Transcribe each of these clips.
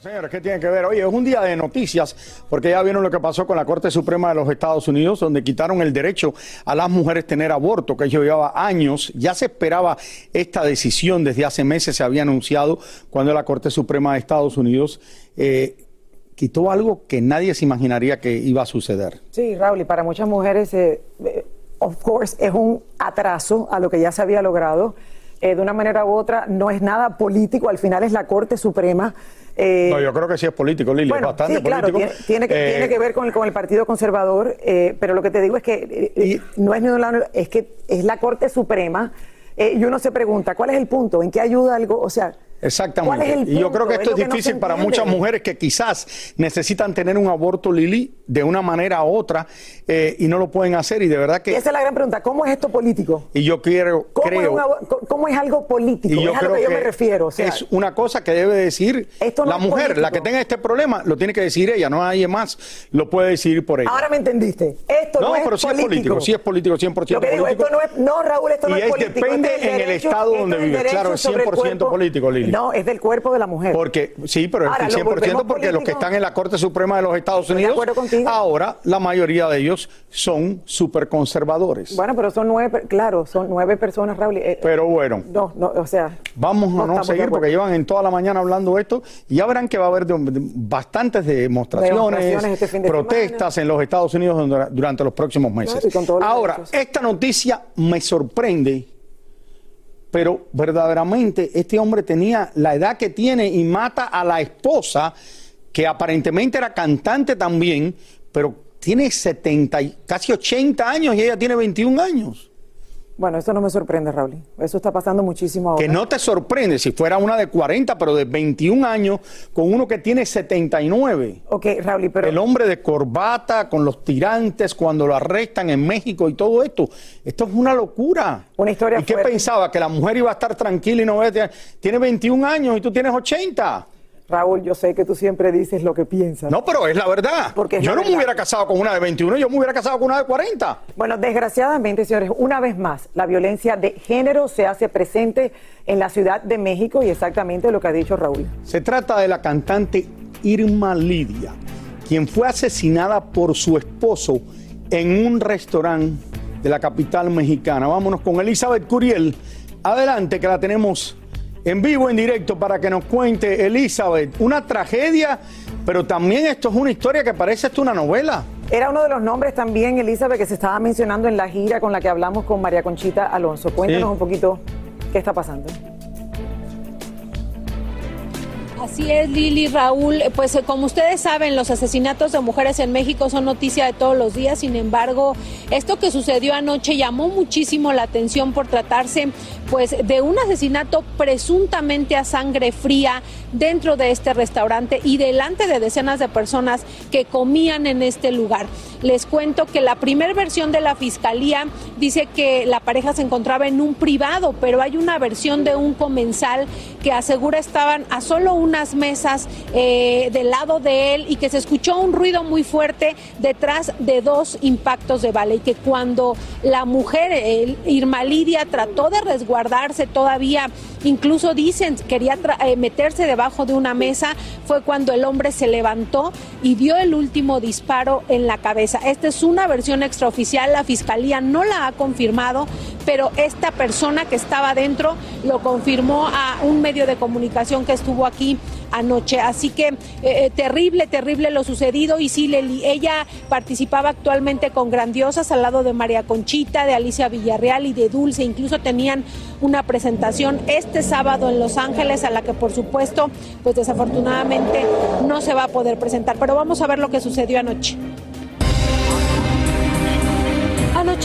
Señores, ¿qué tiene que ver? Oye, es un día de noticias, porque ya vieron lo que pasó con la Corte Suprema de los Estados Unidos, donde quitaron el derecho a las mujeres tener aborto, que llevaba años. Ya se esperaba esta decisión, desde hace meses se había anunciado cuando la Corte Suprema de Estados Unidos eh, quitó algo que nadie se imaginaría que iba a suceder. Sí, Raúl, y para muchas mujeres, eh, eh, of course, es un atraso a lo que ya se había logrado. De una manera u otra, no es nada político, al final es la Corte Suprema. Eh, No, yo creo que sí es político, Lili, Bueno, es bastante sí, claro, político. tiene, tiene que, Eh, tiene que ver con el, con el Partido Conservador, eh, pero lo que te digo es que eh, no es ni un lado, es que es la Corte Suprema y uno se pregunta, ¿cuál es el punto? ¿En qué ayuda algo? O sea, Exactamente. ¿cuál es el y yo creo que esto es difícil para muchas mujeres que quizás necesitan tener un aborto, Lili, de una manera u otra, eh, y no lo pueden hacer. Y de verdad Y que. esa es la gran pregunta, ¿cómo es esto político? Y yo quiero, ¿Cómo, es, un cómo algo político? Y yo es a creo lo que yo que me refiero. O sea, es una cosa que debe decir Esto no la mujer, político. la que tenga este problema, lo tiene que decir ella, no nadie más lo puede decidir por ella. ahora me entendiste. Esto no, no, es pero sí político. es político, sí es político, 100% Lo que digo, político. esto no es, no, Raúl, esto no Y es es- político. depende esto es en el estado donde derecho Claro, es sobre el 100% cuerpo. político, Lili. No, es del cuerpo de la mujer. Porque, sí, pero Ahora, lo 100% volvemos porque los que están en la Corte Suprema de los Estados de Unidos, ahora la mayoría de ellos son súper conservadores. Bueno, pero son nueve, claro, son nueve personas, Raúl. eh, pero bueno, no, no, o sea. vamos a no, seguir porque llevan en toda la mañana hablando esto y ya verán que va a haber de- de- bastantes demostraciones, Demostraciones este de protestas en los Estados Unidos dura- durante los próximos meses. Claro, Ahora, esta noticia me sorprende, pero verdaderamente este hombre tenía la edad que tiene y mata a la esposa, que aparentemente era cantante también, pero tiene 70, y casi 80 años y ella tiene 21 años. Bueno, eso no me sorprende, Raúl. Eso está pasando muchísimo ahora. Que no te sorprende si fuera una de 40, pero de 21 años, con uno que tiene 79. Ok, Raúl, pero. El hombre de corbata, con los tirantes, cuando lo arrestan en México y todo esto. Esto es una locura. Una historia ¿Y qué fuerte. pensaba? Que la mujer iba a estar tranquila y no Tiene 21 años y tú tienes 80. Raúl, yo sé que tú siempre dices lo que piensas. No, pero es la verdad. Porque yo no me hubiera casado con una de 21, yo me hubiera casado con una de 40. Bueno, desgraciadamente, señores, una vez más, la violencia de género se hace presente en la Ciudad de México y exactamente lo que ha dicho Raúl. Se trata de la cantante Irma Lidia, quien fue asesinada por su esposo en un restaurante de la capital mexicana. Vámonos con Elizabeth Curiel. Adelante, que la tenemos en vivo, en directo, para que nos cuente Elizabeth. Una tragedia, pero también esto es una historia que parece esto una novela. Era uno de los nombres también, Elizabeth, que se estaba mencionando en la gira con la que hablamos con María Conchita Alonso. Cuéntanos Sí. un poquito qué está pasando. Así es, Lili, Raúl. Pues eh, como ustedes saben, los asesinatos de mujeres en México son noticia de todos los días. Sin embargo, esto que sucedió anoche llamó muchísimo la atención por tratarse pues de un asesinato presuntamente a sangre fría dentro de este restaurante y delante de decenas de personas que comían en este lugar. Les cuento que la primera versión de la fiscalía dice que la pareja se encontraba en un privado, pero hay una versión de un comensal que asegura estaban a solo unas mesas eh, del lado de él y que se escuchó un ruido muy fuerte detrás de dos impactos de bala y que cuando la mujer, Irma Lidia, trató de resguardarse todavía, incluso dicen quería eh, meterse debajo de una mesa, fue cuando el hombre se levantó y dio el último disparo en la cabeza. Esta es una versión extraoficial, la fiscalía no la ha confirmado, pero esta persona que estaba dentro lo confirmó a un medio de comunicación que estuvo aquí anoche. Así que eh, eh, terrible, terrible lo sucedido. Y sí, ella participaba actualmente con Grandiosas al lado de María Conchita, de Alicia Villarreal y de Dulce. Incluso tenían una presentación este sábado en Los Ángeles, a la que por supuesto, pues desafortunadamente no se va a poder presentar. Pero vamos a ver lo que sucedió anoche.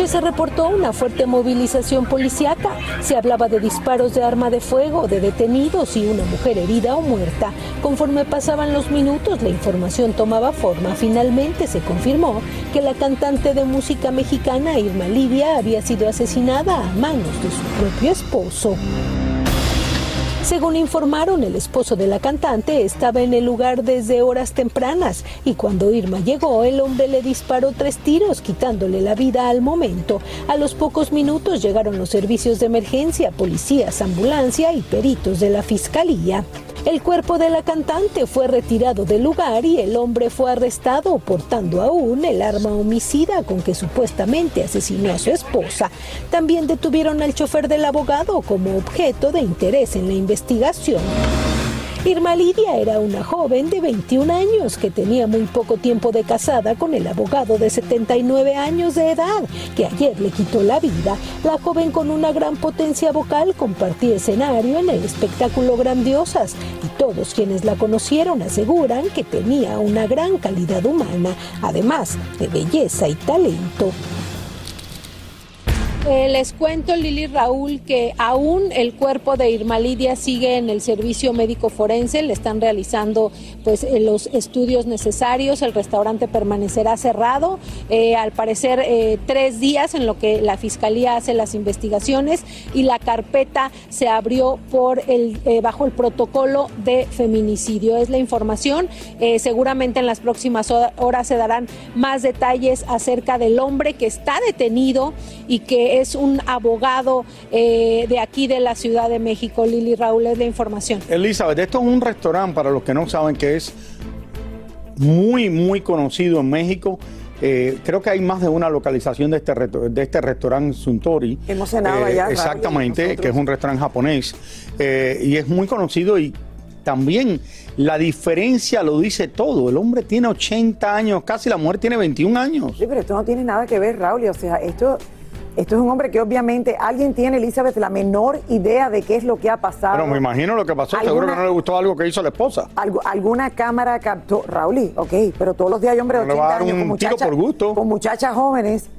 Se reportó una fuerte movilización policiaca. Se hablaba de disparos de arma de fuego, de detenidos y una mujer herida o muerta. Conforme pasaban los minutos, la información tomaba forma. Finalmente se confirmó que la cantante de música mexicana Irma Lidia había sido asesinada a manos de su propio esposo. Según informaron, el esposo de la cantante estaba en el lugar desde horas tempranas y cuando Irma llegó, el hombre le disparó tres tiros, quitándole la vida al momento. A los pocos minutos llegaron los servicios de emergencia, policías, ambulancia y peritos de la fiscalía. El cuerpo de la cantante fue retirado del lugar y el hombre fue arrestado portando aún el arma homicida con que supuestamente asesinó a su esposa. También detuvieron al chofer del abogado como objeto de interés en la investigación. Irma Lidia era una joven de 21 años que tenía muy poco tiempo de casada con el abogado de 79 años de edad, que ayer le quitó la vida. La joven con una gran potencia vocal compartía escenario en el espectáculo Grandiosas y todos quienes la conocieron aseguran que tenía una gran calidad humana, además de belleza y talento. Eh, les cuento, Lili Raúl, que aún el cuerpo de Irma Lidia sigue en el servicio médico forense, le están realizando pues eh, los estudios necesarios, el restaurante permanecerá cerrado, eh, al parecer tres días en lo que la fiscalía hace las investigaciones y la carpeta se abrió por el bajo el protocolo de feminicidio. Es la información. seguramente en las próximas horas se darán más detalles acerca del hombre que está detenido y que es un abogado eh, de aquí de la Ciudad de México. Lili Raúl es la información. Elizabeth, esto es un restaurante, para los que no saben, que es muy, muy conocido en México. Eh, creo que hay más de una localización de este, de este restaurante Suntory. Hemos cenado allá. Exactamente, que es un restaurante japonés. Eh, y es muy conocido y también la diferencia lo dice todo. El hombre tiene 80 años, casi la mujer tiene 21 años. Sí, pero esto no tiene nada que ver, Raúl. O sea, esto esto es un hombre que obviamente alguien tiene, Elizabeth, la menor idea de qué es lo que ha pasado. Pero me imagino lo que pasó. Seguro que no le gustó algo que hizo la esposa. alguna cámara captó. Raúl, ok, pero todos los días hay hombres de 80 años con muchachas, por gusto. con muchachas jóvenes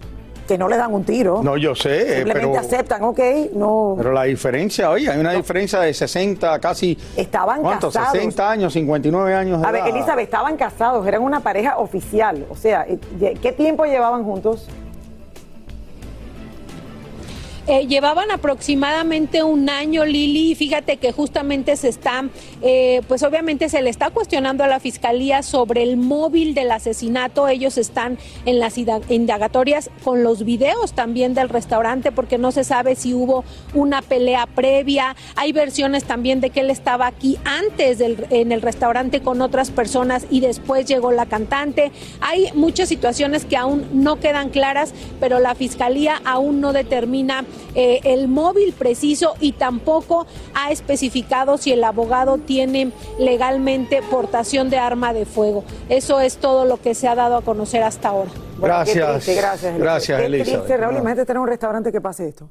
que no le dan un tiro. No, yo sé. Simplemente aceptan, ok, no. Pero la diferencia, oye, hay una diferencia de 60, casi. Estaban ¿cuántos? 60 años, 59 años. De A ver, Elizabeth, estaban casados, eran una pareja oficial. O sea, ¿qué tiempo llevaban juntos? Eh, llevaban aproximadamente un año, Lili, y fíjate que justamente se está, eh, pues obviamente se le está cuestionando a la fiscalía sobre el móvil del asesinato. Ellos están en las indagatorias con los videos también del restaurante porque no se sabe si hubo una pelea previa. Hay versiones también de que él estaba aquí antes del, en el restaurante con otras personas y después llegó la cantante. Hay muchas situaciones que aún no quedan claras, pero la fiscalía aún no determina eh, el móvil preciso y tampoco ha especificado si el abogado tiene legalmente portación de arma de fuego. Eso es todo lo que se ha dado a conocer hasta ahora. gracias. gracias. Gracias, Elisa. Raúl, imagínate tener un restaurante que pase esto.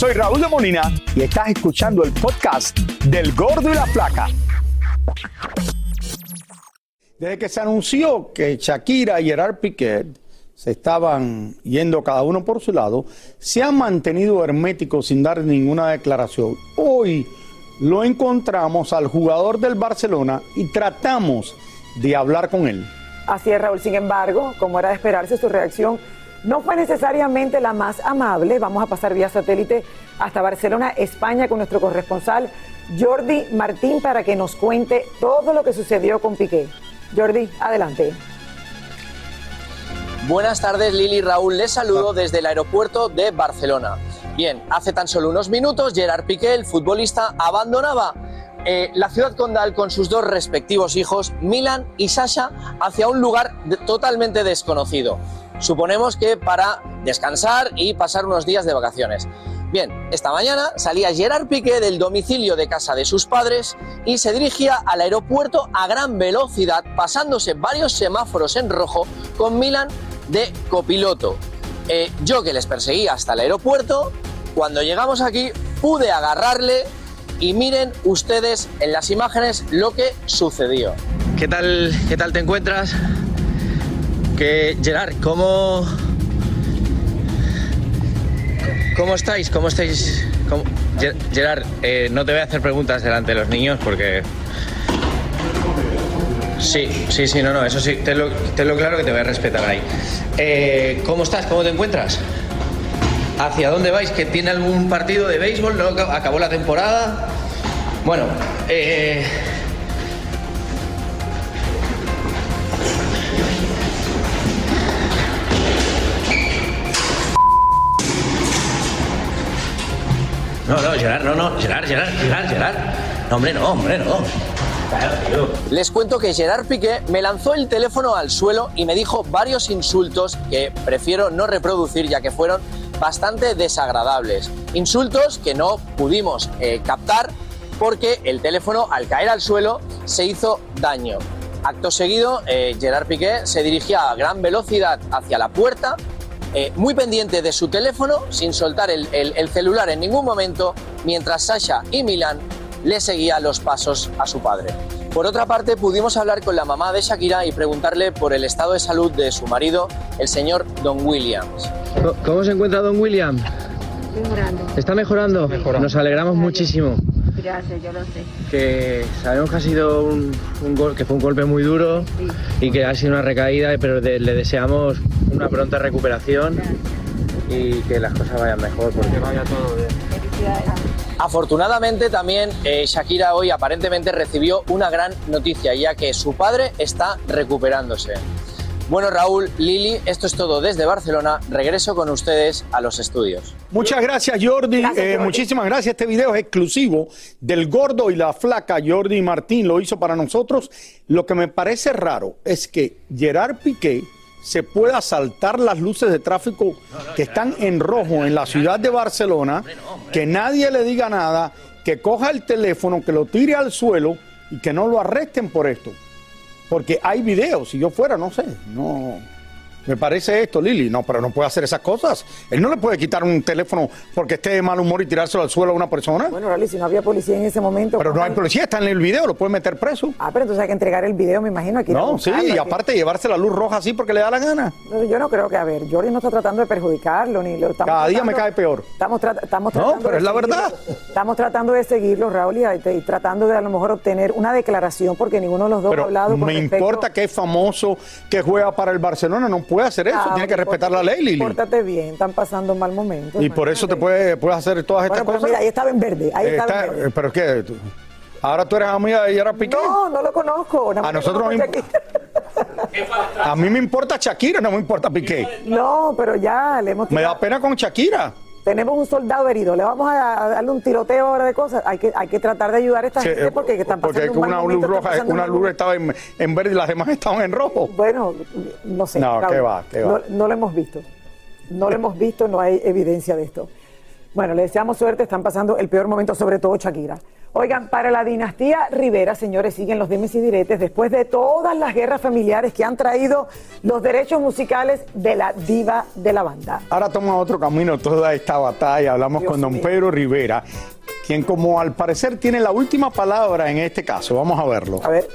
Soy Raúl de Molina y estás escuchando el podcast del Gordo y la Flaca. Desde que se anunció que Shakira y Gerard Piquet se estaban yendo cada uno por su lado, se han mantenido herméticos sin dar ninguna declaración. Hoy lo encontramos al jugador del Barcelona y tratamos de hablar con él. Así es, Raúl. Sin embargo, como era de esperarse, su reacción no fue necesariamente la más amable. Vamos a pasar vía satélite hasta Barcelona, España, con nuestro corresponsal Jordi Martín para que nos cuente todo lo que sucedió con Piqué. Jordi, adelante. Buenas tardes, Lili Raúl. Les saludo desde el aeropuerto de Barcelona. Bien, hace tan solo unos minutos, Gerard Piqué, el futbolista, abandonaba eh, la ciudad condal con sus dos respectivos hijos, Milan y Sasha, hacia un lugar de- totalmente desconocido. Suponemos que para descansar y pasar unos días de vacaciones. Bien, esta mañana salía Gerard Piqué del domicilio de casa de sus padres y se dirigía al aeropuerto a gran velocidad, pasándose varios semáforos en rojo con Milan de copiloto. Eh, yo que les perseguía hasta el aeropuerto, cuando llegamos aquí pude agarrarle y miren ustedes en las imágenes lo que sucedió. ¿Qué tal, qué tal te encuentras? Gerard, ¿cómo cómo estáis? ¿Cómo estáis? ¿Cómo- Ger- Gerard, eh, no te voy a hacer preguntas delante de los niños porque Sí, sí, sí, no, no, eso sí, tenlo, tenlo claro que te voy a respetar ahí. Eh, ¿Cómo estás? ¿Cómo te encuentras? ¿Hacia dónde vais? ¿Que tiene algún partido de béisbol? ¿No Ac- acabó la temporada? Bueno, eh, No, no, Gerard, no, no, Gerard, Gerard, Gerard, Gerard. No, hombre, no, hombre, no. Les cuento que Gerard Piqué me lanzó el teléfono al suelo y me dijo varios insultos que prefiero no reproducir ya que fueron bastante desagradables. Insultos que no pudimos eh, captar porque el teléfono al caer al suelo se hizo daño. Acto seguido, eh, Gerard Piqué se dirigía a gran velocidad hacia la puerta, eh, muy pendiente de su teléfono, sin soltar el, el- el celular en ningún momento, mientras Sasha y Milan le seguían los pasos a su padre. Por otra parte, pudimos hablar con la mamá de Shakira y preguntarle por el estado de salud de su marido, el señor Don Williams. ¿Cómo se encuentra don William? Mejorando. ¿Está mejorando? Nos alegramos muchísimo. Gracias, yo lo sé. Que sabemos que ha sido un, un gol, que fue un golpe muy duro y que ha sido una recaída, pero de- le deseamos una pronta recuperación y que las cosas vayan mejor, porque vaya todo bien. Afortunadamente también eh, Shakira hoy aparentemente recibió una gran noticia, ya que su padre está recuperándose. Bueno, Raúl, Lili, esto es todo desde Barcelona. Regreso con ustedes a los estudios. Muchas gracias, Jordi. Eh, muchísimas gracias. Este video es exclusivo del gordo y la flaca. Jordi Martín lo hizo para nosotros. Lo que me parece raro es que Gerard Piqué se pueda saltar las luces de tráfico que están en rojo en la ciudad de Barcelona, que nadie le diga nada, que coja el teléfono, que lo tire al suelo y que no lo arresten por esto. Porque hay videos, si yo fuera, no sé, no, Me parece esto, Lili. No, pero no puede hacer esas cosas. Él no le puede quitar un teléfono porque esté de mal humor y tirárselo al suelo a una persona. Bueno, Rally, si no había policía en ese momento. Pero no hay ¿cómo- policía, está en el video, lo puede meter preso. Ah, pero entonces hay que entregar el video, me imagino. Aquí No, sí, y aparte llevarse la luz roja así porque le da la gana. Yo no creo que, a ver, Jordi no está tratando de perjudicarlo, ni lo estamos Cada día me cae peor. Estamos, tra- estamos No, tratando pero de es la seguirlo. verdad. Estamos tratando de seguirlo, Raúl, y, y tratando de a lo mejor obtener una declaración, porque ninguno de los dos ha Pero hablado con me respecto- importa que es famoso, que juega para el Barcelona, no puede hacer eso, Ah, tiene que respetar la ley, Lili. Pórtate bien, están pasando un mal momento. Y por eso te puedes, puedes hacer todas estas Bueno, pero cosas. mira, ahí estaba en verde, ahí Eh, estaba está- en verde. pero es que tú- ahora tú eres amiga de Gerard Piqué. No, no lo conozco. A nosotros nos A mí me importa Shakira, no me importa Piqué. No, pero ya le hemos Me da pena con Shakira. Tenemos un soldado herido, le vamos a, a darle un tiroteo ahora de cosas. Hay que, hay que tratar de ayudar a esta Sí, gente eh, porque están porque pasando un una luz roja, una luz estaba en, en verde y las demás estaban en rojo. Bueno, no sé. No, Raúl, qué va, qué va. No, no lo hemos visto. No lo hemos visto, no hay evidencia de esto. Bueno, le deseamos suerte, están pasando el peor momento, sobre todo Shakira. Oigan, para la dinastía Rivera, señores, siguen los dimes y diretes después de todas las guerras familiares que han traído los derechos musicales de la diva de la banda. Ahora toma otro camino toda esta batalla. Hablamos Dios con don mío. Pedro Rivera, quien como al parecer tiene la última palabra en este caso. Vamos a verlo. A ver.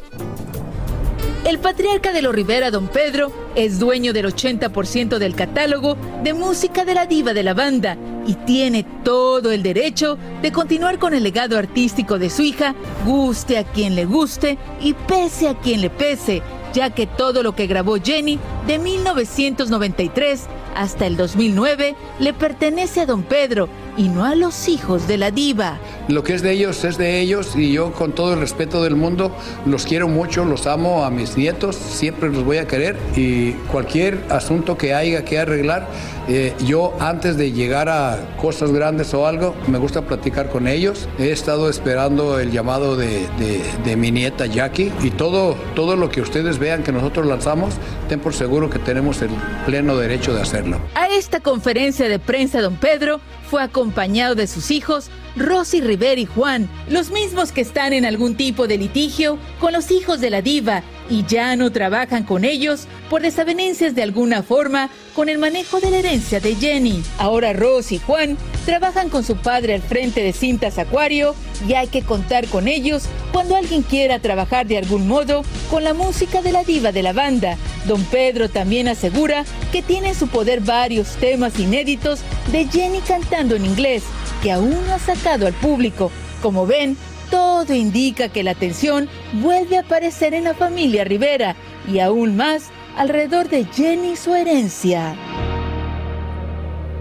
El patriarca de los Rivera, don Pedro, es dueño del 80% del catálogo de música de la diva de la banda y tiene todo el derecho de continuar con el legado artístico de su hija, guste a quien le guste y pese a quien le pese, ya que todo lo que grabó Jenny de 1993 hasta el 2009 le pertenece a don Pedro y no a los hijos de la diva. Lo que es de ellos es de ellos y yo con todo el respeto del mundo los quiero mucho, los amo a mis nietos, siempre los voy a querer y cualquier asunto que haya que arreglar, eh, yo antes de llegar a cosas grandes o algo, me gusta platicar con ellos. He estado esperando el llamado de, de- de mi nieta Jackie y todo, todo lo que ustedes vean que nosotros lanzamos, ten por seguro que tenemos el pleno derecho de hacerlo. A esta conferencia de prensa, don Pedro fue acompañado de sus hijos, Rosy Rivera y Juan, los mismos que están en algún tipo de litigio con los hijos de la diva y ya no trabajan con ellos por desavenencias de alguna forma con el manejo de la herencia de Jenny. Ahora Rosy y Juan trabajan con su padre al frente de Cintas Acuario y hay que contar con ellos cuando alguien quiera trabajar de algún modo con la música de la diva de la banda. Don Pedro también asegura que tiene en su poder varios temas inéditos de Jenny cantando en inglés que aún no ha sacado al público. Como ven, todo indica que la atención vuelve a aparecer en la familia Rivera y aún más alrededor de Jenny y su herencia.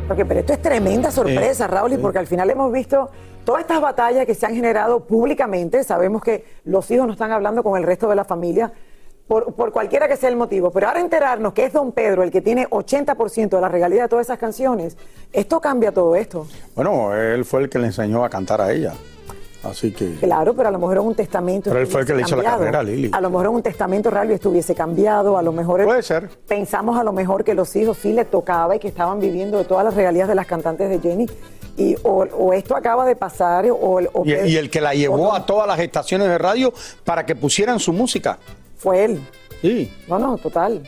Porque, pero esto es tremenda sorpresa, Eh, Raúl, y porque al final hemos visto todas estas batallas que se han generado públicamente. Sabemos que los hijos no están hablando con el resto de la familia por, por cualquiera que sea el motivo. Pero ahora enterarnos que es don Pedro el que tiene 80% de la regalía de todas esas canciones, esto cambia todo esto. Bueno, él fue el que le enseñó a cantar a ella. Así que. Claro, pero a lo mejor en un testamento. Pero él fue el que le hizo la carrera a. Lili. A lo mejor en un testamento real estuviese cambiado, a lo mejor. Puede ser. Pensamos a lo mejor que los hijos sí le tocaba y que estaban viviendo de todas las regalías de las cantantes de Jenny. Y o, o esto acaba de pasar, o, o- Y, y el que la llevó a todas las estaciones de radio para que pusieran su música. Fue él. Sí. No, no, total.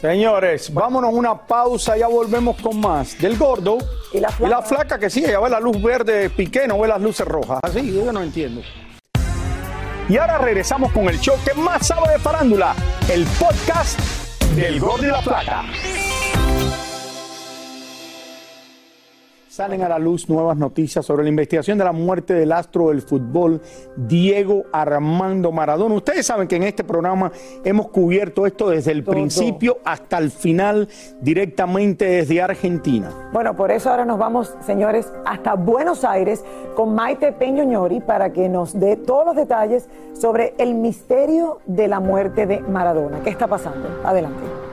Señores, vámonos a una pausa, ya volvemos con más del gordo y la flaca, que sí, ella ve la luz verde piqué, no ve las luces rojas. Así, yo no entiendo. Y ahora regresamos con el show que más sabe de farándula, el podcast del gordo y la flaca. Salen a la luz nuevas noticias sobre la investigación de la muerte del astro del fútbol, Diego Armando Maradona. Ustedes saben que en este programa hemos cubierto esto desde el principio hasta el final, directamente desde Argentina. Bueno, por eso ahora nos vamos, señores, hasta Buenos Aires con Maite Peñoñori para que nos dé todos los detalles sobre el misterio de la muerte de Maradona. ¿Qué está pasando? Adelante.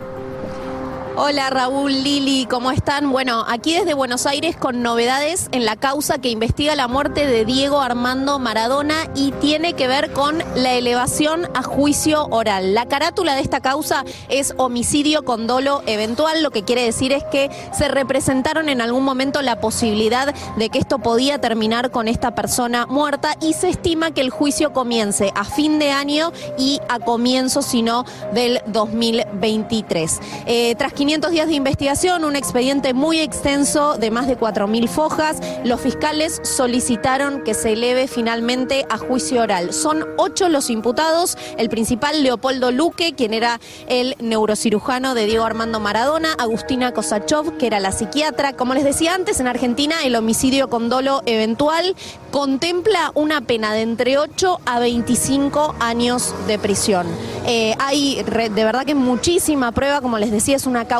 Hola Raúl, Lili, ¿cómo están? Bueno, aquí desde Buenos Aires con novedades en la causa que investiga la muerte de Diego Armando Maradona y tiene que ver con la elevación a juicio oral. La carátula de esta causa es homicidio con dolo eventual, lo que quiere decir es que se representaron en algún momento la posibilidad de que esto podía terminar con esta persona muerta y se estima que el juicio comience a fin de año y a comienzo, si no, del 2023. Eh, 500 días de investigación, un expediente muy extenso de más de 4.000 fojas. Los fiscales solicitaron que se eleve finalmente a juicio oral. Son ocho los imputados. El principal, Leopoldo Luque, quien era el neurocirujano de Diego Armando Maradona. Agustina Kosachov, que era la psiquiatra. Como les decía antes, en Argentina el homicidio con dolo eventual contempla una pena de entre 8 a 25 años de prisión. Eh, hay de verdad que muchísima prueba, como les decía, es una causa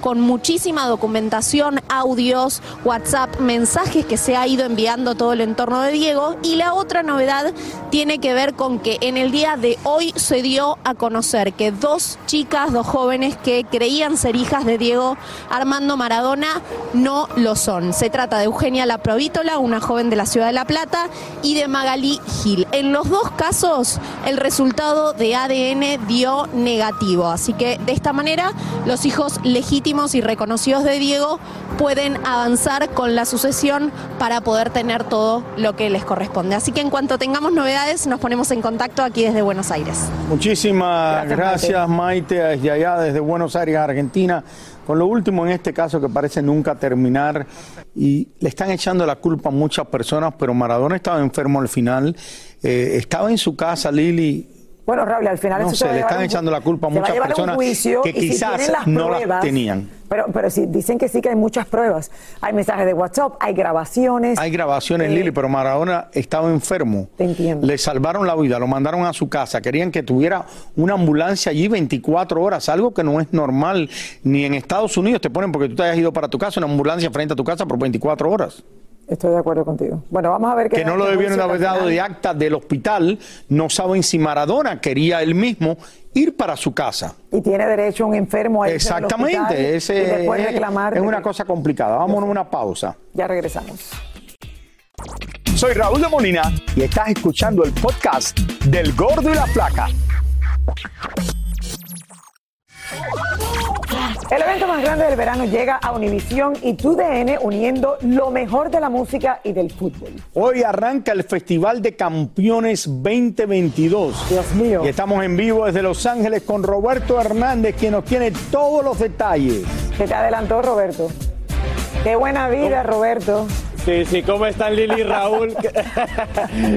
con muchísima documentación, audios, WhatsApp, mensajes que se ha ido enviando todo el entorno de Diego. Y la otra novedad tiene que ver con que en el día de hoy se dio a conocer que dos chicas, dos jóvenes que creían ser hijas de Diego Armando Maradona no lo son. Se trata de Eugenia La Provítola, una joven de la ciudad de La Plata, y de Magalí Gil. En los dos casos, el resultado de ADN dio negativo. Así que de esta manera, los hijos legítimos y reconocidos de Diego pueden avanzar con la sucesión para poder tener todo lo que les corresponde. Así que en cuanto tengamos novedades, nos ponemos en contacto aquí desde Buenos Aires. Muchísimas Gracias, gracias, Maite, desde allá, desde Buenos Aires, Argentina. Con lo último en este caso que parece nunca terminar y le están echando la culpa a muchas personas, pero Maradona estaba enfermo al final, eh, estaba en su casa, Lili. Bueno, Raúl, al final No eso se sé, le están un- echando la culpa a muchas personas juicio, que si quizás las no las tenían. Pero, pero sí, dicen que sí que hay muchas pruebas. Hay mensajes de WhatsApp, hay grabaciones. Hay grabaciones, Eh, Lili, pero Maradona estaba enfermo. Te entiendo. Le salvaron la vida, lo mandaron a su casa. Querían que tuviera una ambulancia allí 24 horas, algo que no es normal. Ni en Estados Unidos te ponen porque tú te hayas ido para tu casa, una ambulancia frente a tu casa por 24 horas. Estoy de acuerdo contigo. Bueno, vamos a ver qué Que no lo debieron haber dado de acta del hospital. No saben si Maradona quería él mismo ir para su casa. Y tiene derecho un enfermo a hospital Exactamente, ese y después es, reclamar. es una que- cosa complicada. Vámonos a una pausa. Ya regresamos. Soy Raúl de Molina y estás escuchando el podcast del Gordo y la Flaca. El evento más grande del verano llega a Univisión y TUDN uniendo lo mejor de la música y del fútbol. Hoy arranca el Festival de Campeones 2022. Dios mío. Y estamos en vivo desde Los Ángeles con Roberto Hernández, quien nos tiene todos los detalles. ¿Qué te adelantó, Roberto? Qué buena vida, Roberto. Sí, sí, ¿cómo están Lili y Raúl?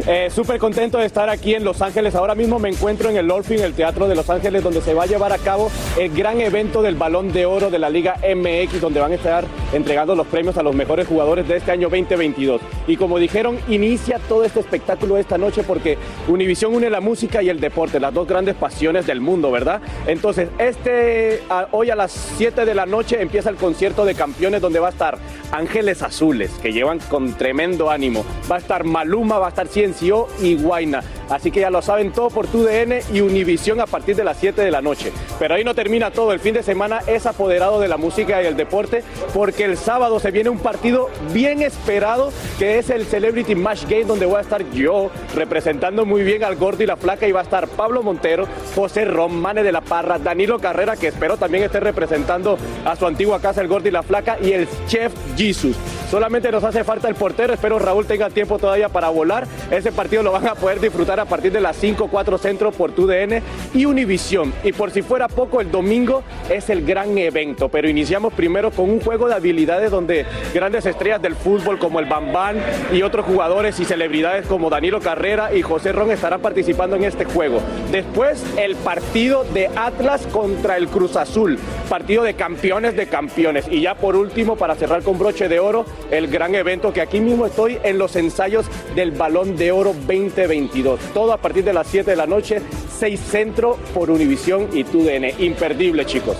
Eh, Súper contento de estar aquí en Los Ángeles. Ahora mismo me encuentro en el Orpheum, el Teatro de Los Ángeles, donde se va a llevar a cabo el gran evento del Balón de Oro de la Liga MX, donde van a estar entregando los premios a los mejores jugadores de este año 2022. Y como dijeron, inicia todo este espectáculo esta noche porque Univisión une la música y el deporte, las dos grandes pasiones del mundo, ¿verdad? Entonces, este, a- hoy a las 7 de la noche empieza el concierto de campeones donde va a estar Ángeles Azules, que llevan con tremendo ánimo. Va a estar Maluma, va a estar Ciencio y Guaina. Así que ya lo saben todo por TUDN y Univisión a partir de las 7 de la noche. Pero ahí no termina todo. El fin de semana es apoderado de la música y el deporte porque el sábado se viene un partido bien esperado que es el Celebrity Match Game donde voy a estar yo representando muy bien al gordo y la flaca y va a estar Pablo Montero, José Ron, Mane de la Parra, Danilo Carrera que espero también esté representando a su antigua casa el gordo y la flaca y el chef Jesus. Solamente nos hace falta el portero, espero Raúl tenga tiempo todavía para volar. Ese partido lo van a poder disfrutar a partir de las 5, 4 centro por TUDN y Univisión. Y por si fuera poco, el domingo es el gran evento, pero iniciamos primero con un juego de habilidades donde grandes estrellas del fútbol como el Bambán y otros jugadores y celebridades como Danilo Carrera y José Ron estarán participando en este juego. Después el partido de Atlas contra el Cruz Azul, partido de campeones de campeones. Y ya por último, para cerrar con broche de oro, el gran evento que aquí mismo estoy en los ensayos del Balón de Oro 2022. Todo a partir de las 7 de la noche, 6 centro por Univisión y TUDN. Imperdible, chicos.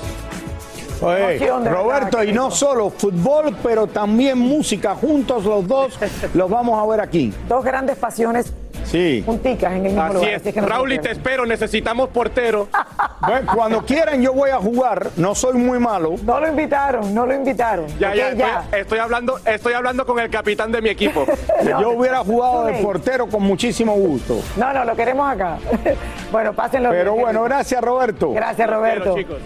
Oye, Roberto, y no solo fútbol, pero también música. Juntos los dos los vamos a ver aquí. Dos grandes pasiones Sí. junticas en el mismo Así lugar. es. así que no se Raúl, y te espero, necesitamos portero. Bueno, cuando quieran yo voy a jugar. No soy muy malo. No lo invitaron, no lo invitaron. Ya, Ok, ya, estoy, estoy hablando, estoy hablando con el capitán de mi equipo. Yo hubiera jugado de portero con muchísimo gusto. No, no, lo queremos acá. bueno, pásenlo. Pero bien, bueno, gracias Roberto. Gracias, Roberto. chicos.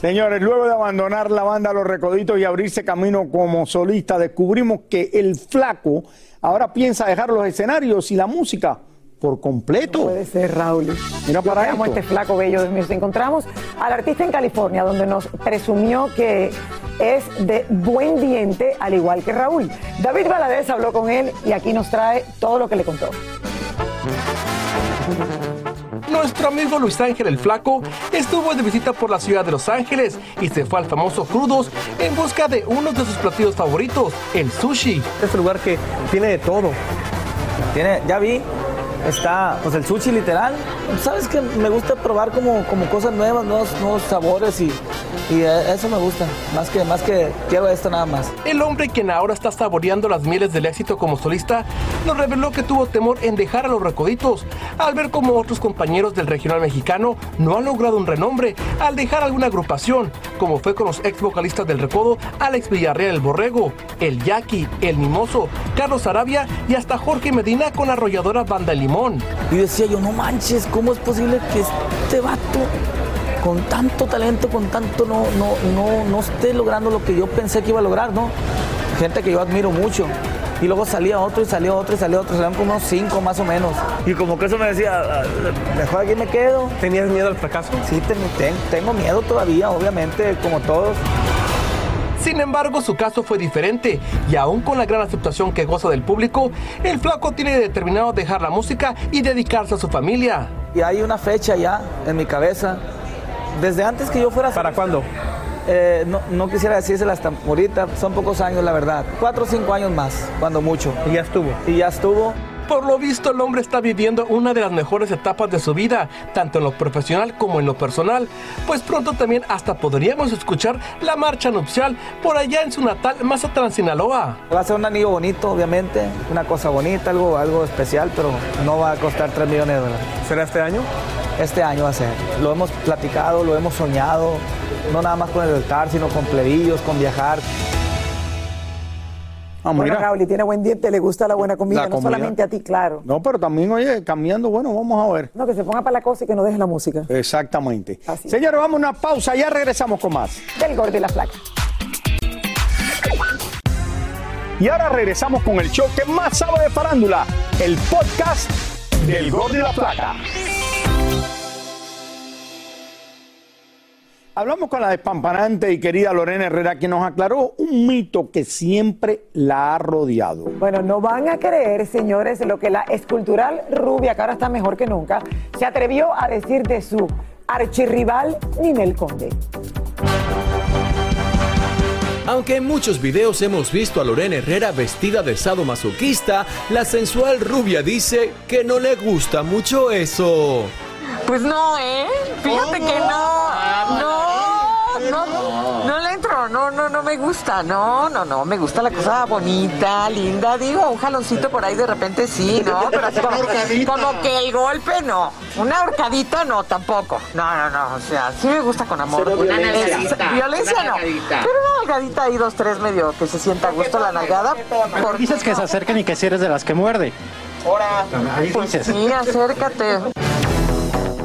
Señores, luego de abandonar la banda Los Recoditos y abrirse camino como solista, descubrimos que el flaco ahora piensa dejar los escenarios y la música por completo. Puede ser, Raúl. Mira Yo para esto. este flaco bello de Nos encontramos al artista en California, donde nos presumió que es de buen diente, al igual que Raúl. David Valadez habló con él y aquí nos trae todo lo que le contó. Nuestro amigo Luis Ángel el Flaco estuvo de visita por la ciudad de Los Ángeles y se fue al famoso Crudos en busca de uno de sus platillos favoritos, el sushi. Este lugar que tiene de todo. Tiene, ya vi, está pues el sushi literal. Sabes que me gusta probar como, como cosas nuevas, nuevos, nuevos sabores y, y eso me gusta. Más que, más que quiero esto nada más. El hombre quien ahora está saboreando las mieles del éxito como solista nos reveló que tuvo temor en dejar a los recoditos al ver como otros compañeros del regional mexicano no han logrado un renombre al dejar alguna agrupación, como fue con los ex vocalistas del Recodo, Alex Villarreal el Borrego, el Jackie, el Mimoso, Carlos Arabia y hasta Jorge Medina con la arrolladora Banda Limón. Y decía yo, no manches, ¿cómo es posible que este vato con tanto talento, con tanto no, no, no, no esté logrando lo que yo pensé que iba a lograr, ¿no? Gente que yo admiro mucho. Y luego salía otro y salía otro y salía otro, salían como unos cinco más o menos. Y como que eso me decía, "Ah, mejor aquí me quedo. ¿Tenías miedo al fracaso? Sí, ten- ten- tengo miedo todavía, obviamente, como todos. Sin embargo, su caso fue diferente y aún con la gran aceptación que goza del público, el flaco tiene determinado dejar la música y dedicarse a su familia. Y hay una fecha ya en mi cabeza. Desde antes que yo fuera... ¿Para cuándo? Eh, no, no quisiera decírsela hasta ahorita, son pocos años la verdad. Cuatro o cinco años más, cuando mucho. Y ya estuvo. Y ya estuvo. Por lo visto, el hombre está viviendo una de las mejores etapas de su vida, tanto en lo profesional como en lo personal, pues pronto también hasta podríamos escuchar la marcha nupcial por allá en su natal Mazatlán, Sinaloa. Va a ser un anillo bonito, obviamente, una cosa bonita, algo, algo especial, pero no va a costar 3 millones de dólares. ¿Será este año? Este año va a ser. Lo hemos platicado, lo hemos soñado, no nada más con el altar, sino con plebillos, con viajar. Ah, Bueno, mira. Raúl, y tiene buen diente, le gusta la buena comida, La no comida. solamente a ti, claro. No, pero también, oye, cambiando, bueno, vamos a ver. No, que se ponga para la cosa y que no deje la música. Exactamente. Señores, vamos a una pausa, ya regresamos con más. Del gordo y la flaca. Y ahora regresamos con el show que más sabe de farándula, el podcast del Gordo y la Plata. Hablamos con la despampanante y querida Lorena Herrera, que nos aclaró un mito que siempre la ha rodeado. Bueno, no van a creer, señores, lo que la escultural rubia, que ahora está mejor que nunca, se atrevió a decir de su archirrival Ninel Conde. Aunque en muchos videos hemos visto a Lorena Herrera vestida de sadomasoquista, la sensual rubia dice que no le gusta mucho eso. Pues no, ¿eh? Fíjate que no. No, no, no le entro. No, no, no me gusta. No, no, no. Me gusta la cosa bonita, linda. Digo, un jaloncito por ahí de repente sí, ¿no? Pero así como, como que el golpe no. Una horcadita no, tampoco. No, no, no. O sea, sí me gusta con amor. Una Es- nalgadita, Violencia una no. nalgadita. Pero una nalgadita ahí, dos, tres, medio que se sienta a gusto la nalgada. ¿Por Dices que se acercan y que si eres de las que muerde. Pues sí, acércate.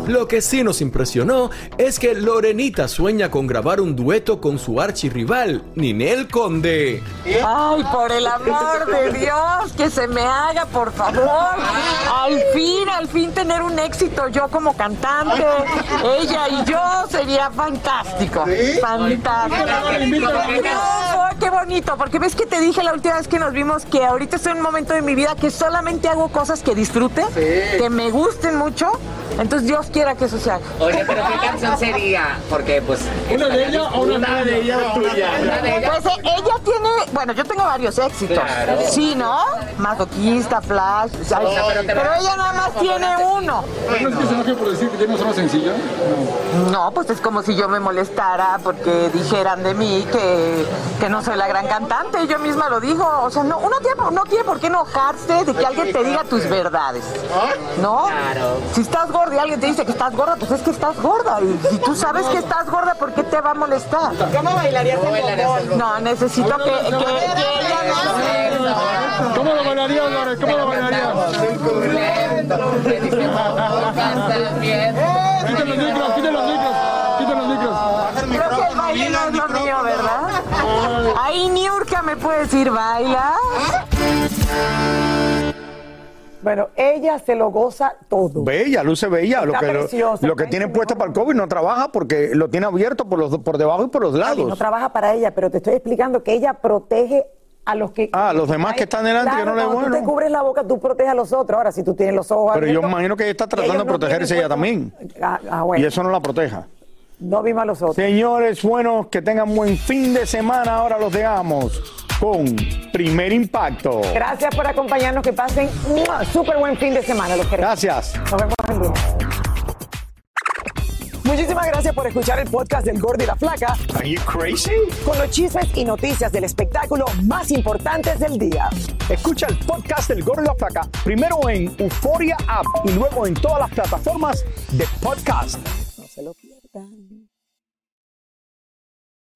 Lo que sí nos impresionó es que Lorenita sueña con grabar un dueto con su archirrival, Ninel Conde. Ay, por el amor de Dios, que se me haga, por favor. Al fin, al fin tener un éxito yo como cantante. Ella y yo sería fantástico. Fantástico. No, qué bonito, porque ves que te dije la última vez que nos vimos que ahorita estoy en un momento de mi vida que solamente hago cosas que disfrute, que me gusten mucho. Entonces Dios quiera que eso se haga. Oye, pero ¿qué canción sería? Porque, pues. ¿Una de ella o una de ella tuya? Una de ella. Pues eh, ella tiene, bueno, yo tengo varios éxitos. Claro. Sí, ¿no? Masoquista, Flash. o sea, O sea, pero pero ella nada más tiene uno. ¿No es que se enoje por decir que tienes una sencilla? No, pues es como si yo me molestara porque dijeran de mí que, que no soy la gran cantante. Yo misma lo digo. O sea, no, uno tiene, no tiene por qué enojarse de que alguien te diga tus verdades. ¿No? Si estás gorda y alguien te dice que estás gorda, pues es que estás gorda. Y si tú sabes que estás gorda, ¿por qué te va a molestar? ¿Cómo bailarías el bombón? No, necesito que, ¿Cómo lo bailarías, Lore? ¿Cómo lo bailarías? Quiten los micros, quiten los micros, quiten los micros. Creo que el baile no es lo mío, ¿verdad? Ahí Niurka me puede decir, ¿baila? Bueno, ella se lo goza todo. Bella, luce bella. Lo que, lo- preciosa, lo, que tiene en puesto para el COVID no trabaja porque lo tiene abierto por, los, por debajo y por los Ay, lados. no trabaja para ella, pero te estoy explicando que ella protege a los que... Ah, los demás que están delante, que Claro, no le cuando tú bueno. te cubres la boca, tú proteges a los otros. Ahora, si tú tienes los ojos Pero yo abiertos, imagino que ella está tratando de no protegerse ella también. Ah, ah, bueno, Y eso no la proteja. No vimos a los otros. Señores, bueno, que tengan buen fin de semana. Ahora los dejamos con Primer Impacto. Gracias por acompañarnos, que pasen un súper buen fin de semana. Los queremos. Gracias. Nos vemos el lunes. Muchísimas gracias por escuchar el podcast del Gordo y la Flaca. Are you crazy? Con los chismes y noticias del espectáculo más importantes del día. Escucha el podcast del Gordo y la Flaca primero en Euforia App y luego en todas las plataformas de podcast. No se lo pierdan. Done.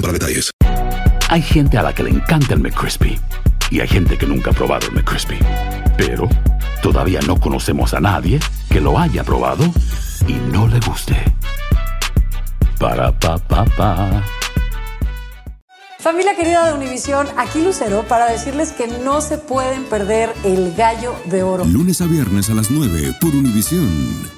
para detalles. Hay gente a la que le encanta el McCrispy y hay gente que nunca ha probado el McCrispy. Pero todavía no conocemos a nadie que lo haya probado y no le guste. Para pa pa pa. Familia querida de Univisión, aquí Lucero para decirles que no se pueden perder el gallo de oro. Lunes a viernes a las 9 por Univisión.